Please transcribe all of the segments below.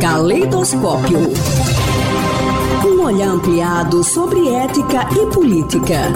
Caleidoscópio. Um olhar ampliado sobre ética e política.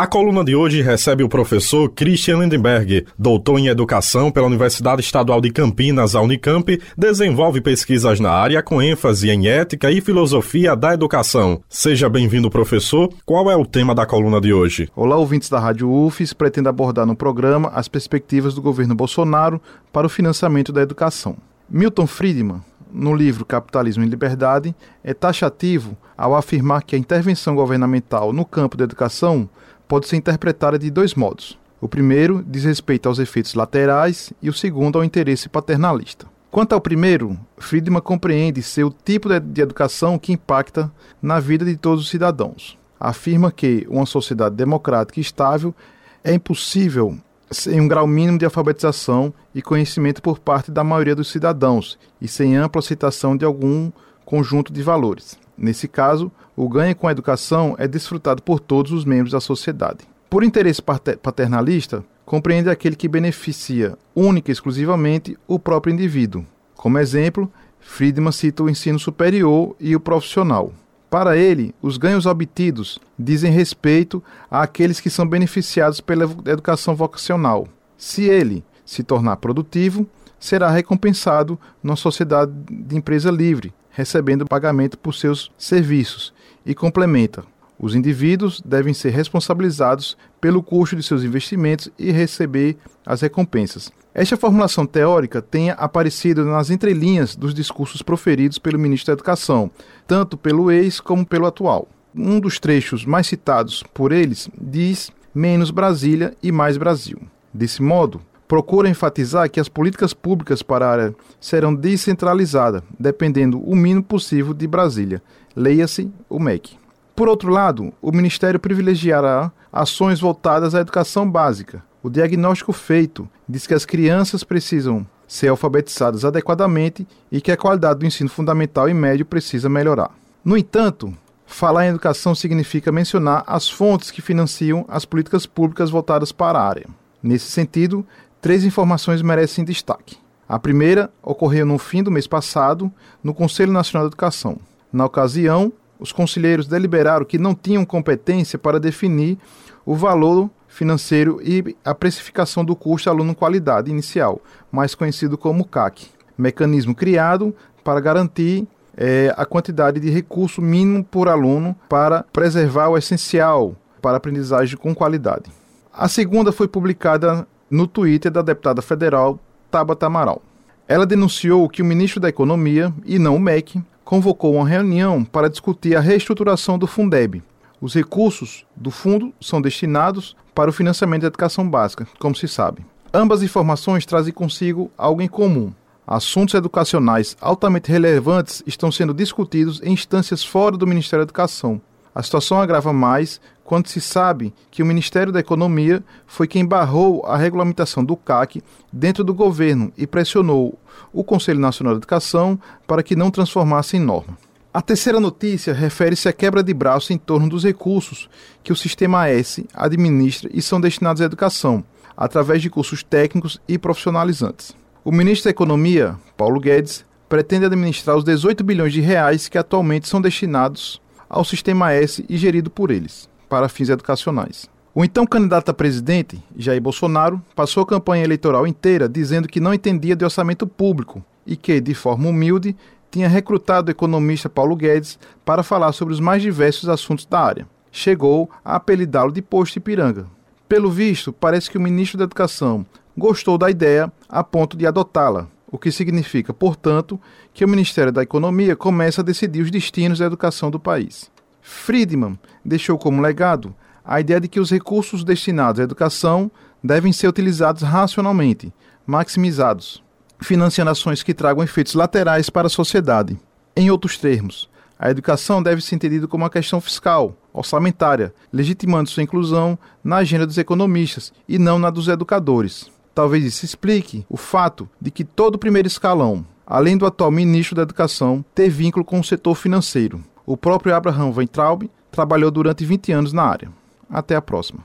A coluna de hoje recebe o professor Christian Lindenberg, doutor em educação pela Universidade Estadual de Campinas, a Unicamp, desenvolve pesquisas na área com ênfase em ética e filosofia da educação. Seja bem-vindo, professor. Qual é o tema da coluna de hoje? Olá, ouvintes da Rádio UFES. Pretendo abordar no programa as perspectivas do governo Bolsonaro para o financiamento da educação. Milton Friedman, no livro Capitalismo e Liberdade, é taxativo ao afirmar que a intervenção governamental no campo da educação pode ser interpretada de dois modos. O primeiro diz respeito aos efeitos laterais e o segundo ao interesse paternalista. Quanto ao primeiro, Friedman compreende ser o tipo de educação que impacta na vida de todos os cidadãos. Afirma que uma sociedade democrática e estável é impossível sem um grau mínimo de alfabetização e conhecimento por parte da maioria dos cidadãos e sem ampla aceitação de algum conjunto de valores. Nesse caso, o ganho com a educação é desfrutado por todos os membros da sociedade. Por interesse paternalista, compreende aquele que beneficia única e exclusivamente o próprio indivíduo. Como exemplo, Friedman cita o ensino superior e o profissional. Para ele, os ganhos obtidos dizem respeito àqueles que são beneficiados pela educação vocacional. Se ele se tornar produtivo, será recompensado numa sociedade de empresa livre, recebendo pagamento por seus serviços, e complementa: os indivíduos devem ser responsabilizados pelo custo de seus investimentos e receber as recompensas. Esta formulação teórica tem aparecido nas entrelinhas dos discursos proferidos pelo ministro da Educação, tanto pelo ex como pelo atual. Um dos trechos mais citados por eles diz menos Brasília e mais Brasil. Desse modo, procura enfatizar que as políticas públicas para a área serão descentralizadas, dependendo o mínimo possível de Brasília, leia-se o MEC. Por outro lado, o Ministério privilegiará ações voltadas à educação básica. O diagnóstico feito diz que as crianças precisam ser alfabetizadas adequadamente e que a qualidade do ensino fundamental e médio precisa melhorar. No entanto, falar em educação significa mencionar as fontes que financiam as políticas públicas voltadas para a área. Nesse sentido, três informações merecem destaque. A primeira ocorreu no fim do mês passado, no Conselho Nacional de Educação. Na ocasião, os conselheiros deliberaram que não tinham competência para definir o valor financeiro e a precificação do custo aluno-qualidade inicial, mais conhecido como CAC, mecanismo criado para garantir é, a quantidade de recurso mínimo por aluno para preservar o essencial para aprendizagem com qualidade. A segunda foi publicada no Twitter da deputada federal Tabata Amaral. Ela denunciou que o ministro da Economia, e não o MEC, convocou uma reunião para discutir a reestruturação do Fundeb. Os recursos do fundo são destinados para o financiamento da educação básica, como se sabe. Ambas informações trazem consigo algo em comum. Assuntos educacionais altamente relevantes estão sendo discutidos em instâncias fora do Ministério da Educação, a situação agrava mais quando se sabe que o Ministério da Economia foi quem barrou a regulamentação do CAC dentro do governo e pressionou o Conselho Nacional de Educação para que não transformasse em norma. A terceira notícia refere-se à quebra de braço em torno dos recursos que o Sistema S administra e são destinados à educação, através de cursos técnicos e profissionalizantes. O ministro da Economia, Paulo Guedes, pretende administrar os 18 bilhões de reais que atualmente são destinados ao Sistema S e gerido por eles, para fins educacionais. O então candidato a presidente, Jair Bolsonaro, passou a campanha eleitoral inteira dizendo que não entendia de orçamento público e que, de forma humilde, tinha recrutado o economista Paulo Guedes para falar sobre os mais diversos assuntos da área. Chegou a apelidá-lo de posto Ipiranga. Pelo visto, parece que o ministro da Educação gostou da ideia a ponto de adotá-la, o que significa, portanto, que o Ministério da Economia começa a decidir os destinos da educação do país. Friedman deixou como legado a ideia de que os recursos destinados à educação devem ser utilizados racionalmente, maximizados, financiando ações que tragam efeitos laterais para a sociedade. Em outros termos, a educação deve ser entendida como uma questão fiscal, orçamentária, legitimando sua inclusão na agenda dos economistas e não na dos educadores. Talvez isso explique o fato de que todo o primeiro escalão, além do atual ministro da Educação, ter vínculo com o setor financeiro. O próprio Abraham Weintraub trabalhou durante 20 anos na área. Até a próxima.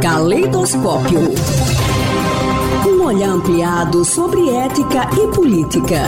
Caleidoscópio. Um olhar ampliado sobre ética e política.